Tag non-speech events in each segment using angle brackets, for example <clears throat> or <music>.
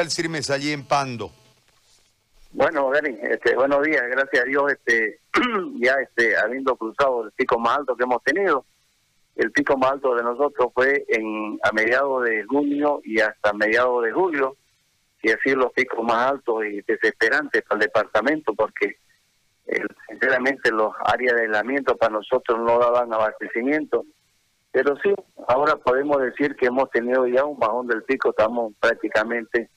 el CIRMES allí en Pando? Bueno, Dani, este, buenos días, gracias a Dios, este, <clears throat> ya este, habiendo cruzado el pico más alto que hemos tenido, el pico más alto de nosotros fue en a mediados de junio y hasta mediados de julio, y así los picos más altos y desesperantes para el departamento, porque sinceramente los áreas de aislamiento para nosotros no daban abastecimiento. Pero sí, ahora podemos decir que hemos tenido ya un bajón del pico, estamos prácticamente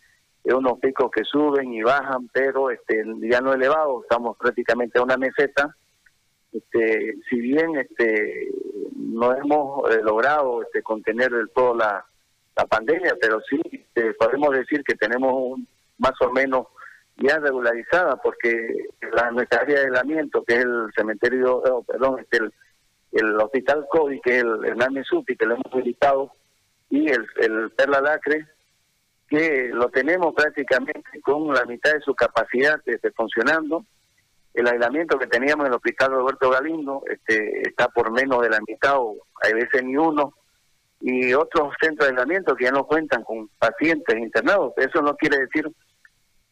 en unos picos que suben y bajan, pero este ya no elevados, estamos prácticamente a una meseta. Este, si bien este no hemos eh, logrado este, contener del todo la, la pandemia, pero sí este, podemos decir que tenemos un, más o menos ya regularizada, porque la, nuestra área de aislamiento, que es el cementerio, oh, perdón, este, el, el hospital COVID, que es el Hernán Supi, que lo hemos visitado, y el, el Perla Lacre, que lo tenemos prácticamente con la mitad de su capacidad este, funcionando. El aislamiento que teníamos en el hospital Roberto Galindo este, está por menos de la mitad, o a veces ni uno, y otros centros de aislamiento que ya no cuentan con pacientes internados. Eso no quiere decir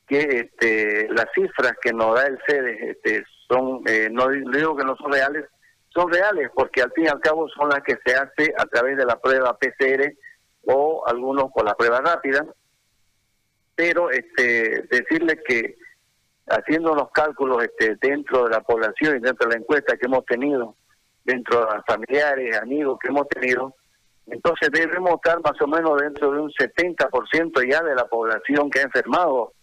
que este, las cifras que nos da el CEDES este, son, eh, no digo que no son reales, son reales porque al fin y al cabo son las que se hace a través de la prueba PCR o algunos por la prueba rápida. Pero este, decirle que haciendo los cálculos este, dentro de la población y dentro de la encuesta que hemos tenido, dentro de familiares, amigos que hemos tenido, entonces debemos estar más o menos dentro de un 70% ya de la población que ha enfermado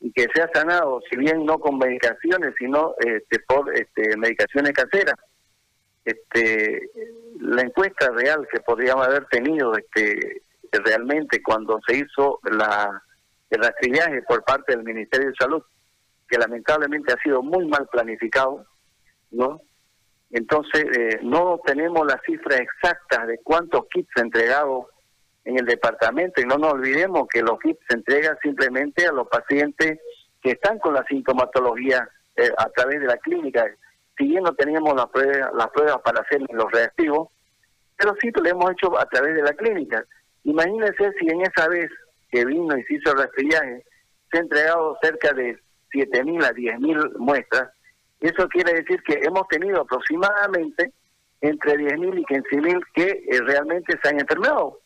y que se ha sanado, si bien no con medicaciones, sino este, por este, medicaciones caseras. Este, la encuesta real que podríamos haber tenido este, realmente cuando se hizo la, el rastrillaje por parte del Ministerio de Salud, que lamentablemente ha sido muy mal planificado, ¿no? Entonces, eh, no tenemos las cifras exactas de cuántos kits entregados en el departamento y no nos olvidemos que los kits se entregan simplemente a los pacientes que están con la sintomatología eh, a través de la clínica. Si bien no teníamos las pruebas, las pruebas para hacer los reactivos, pero sí lo hemos hecho a través de la clínica. Imagínense si en esa vez que vino y se hizo el rastrillaje, se han entregado cerca de 7.000 a 10.000 muestras. Eso quiere decir que hemos tenido aproximadamente entre 10.000 y 15.000 que eh, realmente se han enfermado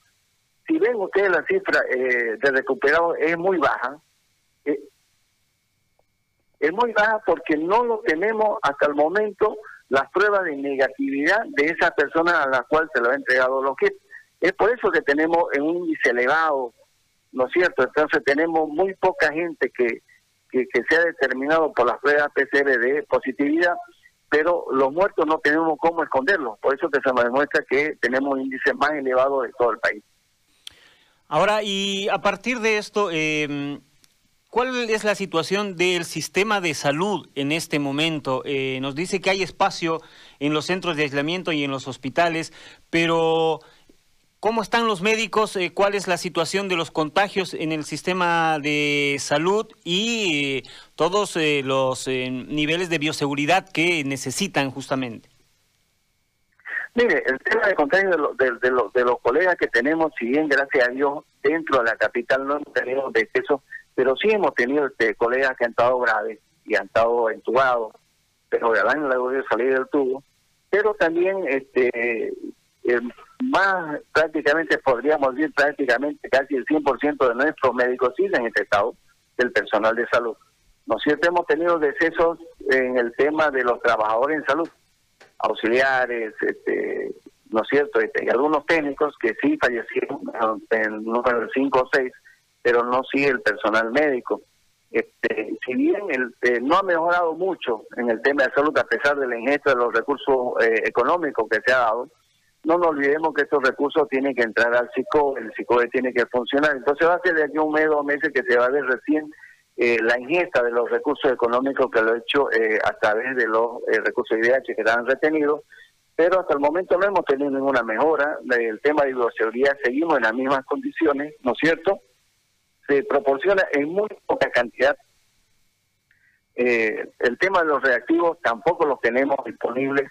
si ven ustedes la cifra eh, de recuperados es muy baja. Eh, es muy baja porque no lo tenemos hasta el momento las pruebas de negatividad de esa persona a la cual se lo ha entregado los kits. Es por eso que tenemos un índice elevado, ¿no es cierto? Entonces tenemos muy poca gente que, que, que se ha determinado por las pruebas PCR de positividad, pero los muertos no tenemos cómo esconderlos. Por eso que se nos demuestra que tenemos un índice más elevado de todo el país. Ahora, y a partir de esto, eh, ¿cuál es la situación del sistema de salud en este momento? Eh, nos dice que hay espacio en los centros de aislamiento y en los hospitales, pero ¿cómo están los médicos? Eh, ¿Cuál es la situación de los contagios en el sistema de salud y todos los niveles de bioseguridad que necesitan justamente? Mire, el tema de contagio de, de, de, los colegas que tenemos, si bien gracias a Dios dentro de la capital no hemos tenido decesos, pero sí hemos tenido este, colegas que han estado graves y han estado entubados, pero ya han logrado salir del tubo. Pero también este eh, más prácticamente podríamos decir prácticamente casi el 100% de nuestros siguen en este estado del personal de salud. ¿No cierto? Hemos tenido decesos en el tema de los trabajadores en salud auxiliares, este, ¿no es cierto? Este, y algunos técnicos que sí fallecieron en número 5 o 6, pero no sigue el personal médico. Este, si bien el, eh, no ha mejorado mucho en el tema de salud, a pesar de la ingesta de los recursos eh, económicos que se ha dado, no nos olvidemos que estos recursos tienen que entrar al psico, el psico tiene que funcionar. Entonces va a ser de aquí un mes, dos meses que se va a ver recién eh, la ingesta de los recursos económicos que lo he hecho eh, a través de los eh, recursos IDH que quedan retenidos, pero hasta el momento no hemos tenido ninguna mejora. El tema de bioseguridad seguimos en las mismas condiciones, ¿no es cierto? Se proporciona en muy poca cantidad. el tema de los reactivos tampoco los tenemos disponibles.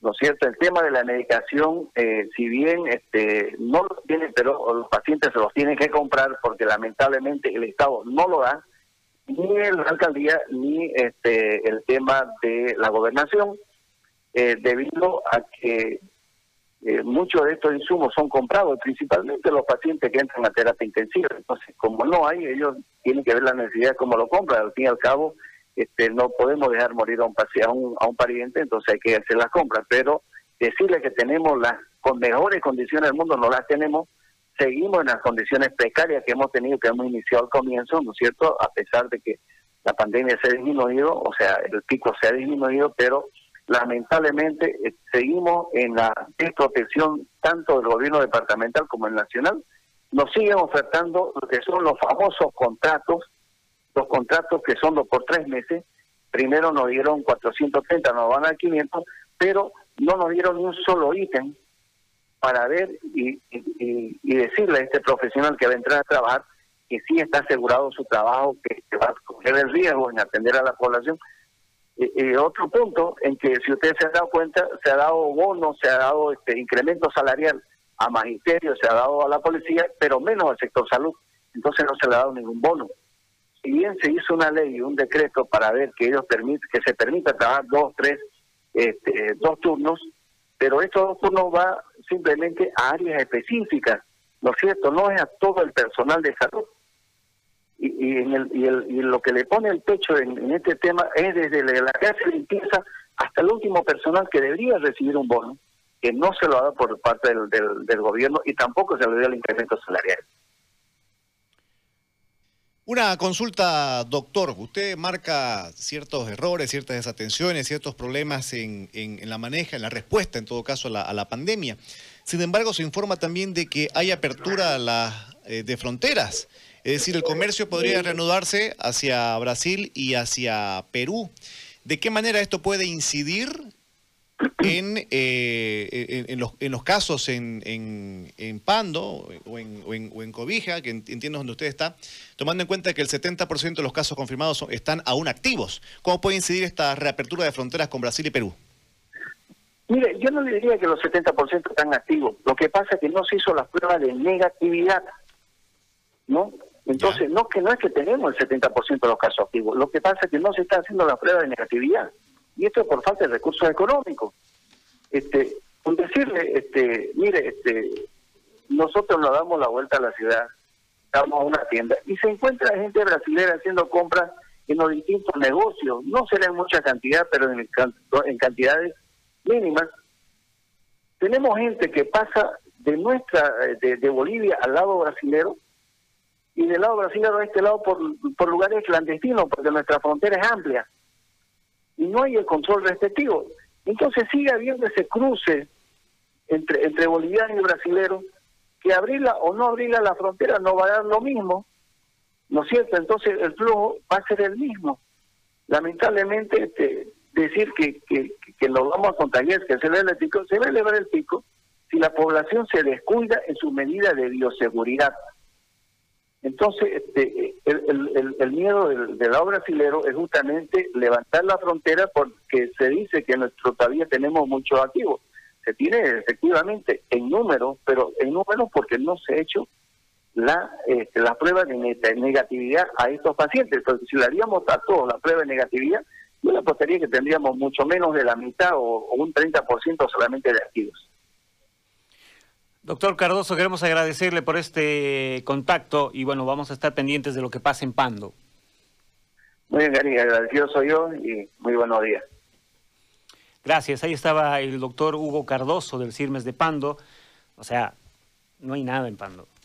¿No cierto? El tema de la medicación, eh, si bien este, no lo tienen, pero los pacientes se los tienen que comprar porque lamentablemente el Estado no lo da, ni la alcaldía ni este, el tema de la gobernación, eh, debido a que eh, muchos de estos insumos son comprados, principalmente los pacientes que entran a terapia intensiva. Entonces, como no hay, ellos tienen que ver la necesidad de cómo lo compran. Al fin y al cabo, este, no podemos dejar morir a un, a un, a un pariente, entonces hay que hacer las compras. Pero decirle que tenemos las con mejores condiciones del mundo, no las tenemos. Seguimos en las condiciones precarias que hemos tenido, que hemos iniciado al comienzo, ¿no es cierto? A pesar de que la pandemia se ha disminuido, o sea, el pico se ha disminuido, pero lamentablemente eh, seguimos en la desprotección tanto del gobierno departamental como el nacional. Nos siguen ofertando lo que son los famosos contratos, los contratos que son dos por tres meses. Primero nos dieron 430, nos van a 500, pero no nos dieron ni un solo ítem para ver y, y, decirle a este profesional que va a entrar a trabajar que sí está asegurado su trabajo, que, va a coger el riesgo en atender a la población, y, otro punto en que si ustedes se han dado cuenta, se ha dado bono, se ha dado este incremento salarial a magisterio, se ha dado a la policía, pero menos al sector salud. Entonces no se le ha dado ningún bono. Si bien se hizo una ley y un decreto para ver que ellos permiten, que se permita trabajar dos, tres, este, dos turnos, pero estos dos turnos va simplemente a áreas específicas, ¿no es cierto? No es a todo el personal de salud y, en el, y, el, y lo que le pone el pecho en, este tema es desde la clase de limpieza hasta el último personal que debería recibir un bono, que no se lo ha dado por parte del, del, gobierno y tampoco se le dio el incremento salarial. Una consulta, doctor. Usted marca ciertos errores, ciertas desatenciones, ciertos problemas en, la maneja, en la respuesta, en todo caso, a la, a pandemia. Sin embargo, se informa también de que hay apertura la, eh, de fronteras. Es decir, el comercio podría reanudarse hacia Brasil y hacia Perú. ¿De qué manera esto puede incidir en, eh, en, los, en los casos en, en, Pando o en, o, en, Cobija, que entiendo donde usted está, tomando en cuenta que el 70% de los casos confirmados están aún activos? ¿Cómo puede incidir esta reapertura de fronteras con Brasil y Perú? Mire, yo no le diría que los 70% están activos. Lo que pasa es que no se hizo la prueba de negatividad. ¿no? Entonces, no que no es que tenemos el 70% de los casos activos, lo que pasa es que no se está haciendo la prueba de negatividad, y esto es por falta de recursos económicos. Este, con decirle, este, mire, este, nosotros nos damos la vuelta a la ciudad, vamos a una tienda, y se encuentra gente brasileña haciendo compras en los distintos negocios, no será en mucha cantidad, pero en, en cantidades mínimas. Tenemos gente que pasa de nuestra, de, de Bolivia al lado brasilero, y del lado brasileño a este lado por, por lugares clandestinos, porque nuestra frontera es amplia y no hay el control respectivo. Entonces sigue habiendo ese cruce entre, entre bolivianos y brasileños, que abrirla o no abrirla la frontera no va a dar lo mismo, ¿no es cierto? Entonces el flujo va a ser el mismo. Lamentablemente, este, decir que, que, que nos vamos a contagiar, que se ve el pico, se va a elevar el pico si la población se descuida en su medida de bioseguridad. Entonces, este, el, el, miedo del, del, lado brasilero es justamente levantar la frontera porque se dice que nuestro todavía tenemos muchos activos. Se tiene efectivamente en números, pero en números porque no se ha hecho la, este, la prueba de negatividad a estos pacientes. Entonces, si le haríamos a todos la prueba de negatividad, yo le apostaría que tendríamos mucho menos de la mitad o, o un 30% solamente de activos. Doctor Cardoso, queremos agradecerle por este contacto y bueno, vamos a estar pendientes de lo que pasa en Pando. Muy bien, Gary, agradecido soy yo y muy buenos días. Gracias, ahí estaba el doctor Hugo Cardoso del CIRMES de Pando. O sea, no hay nada en Pando.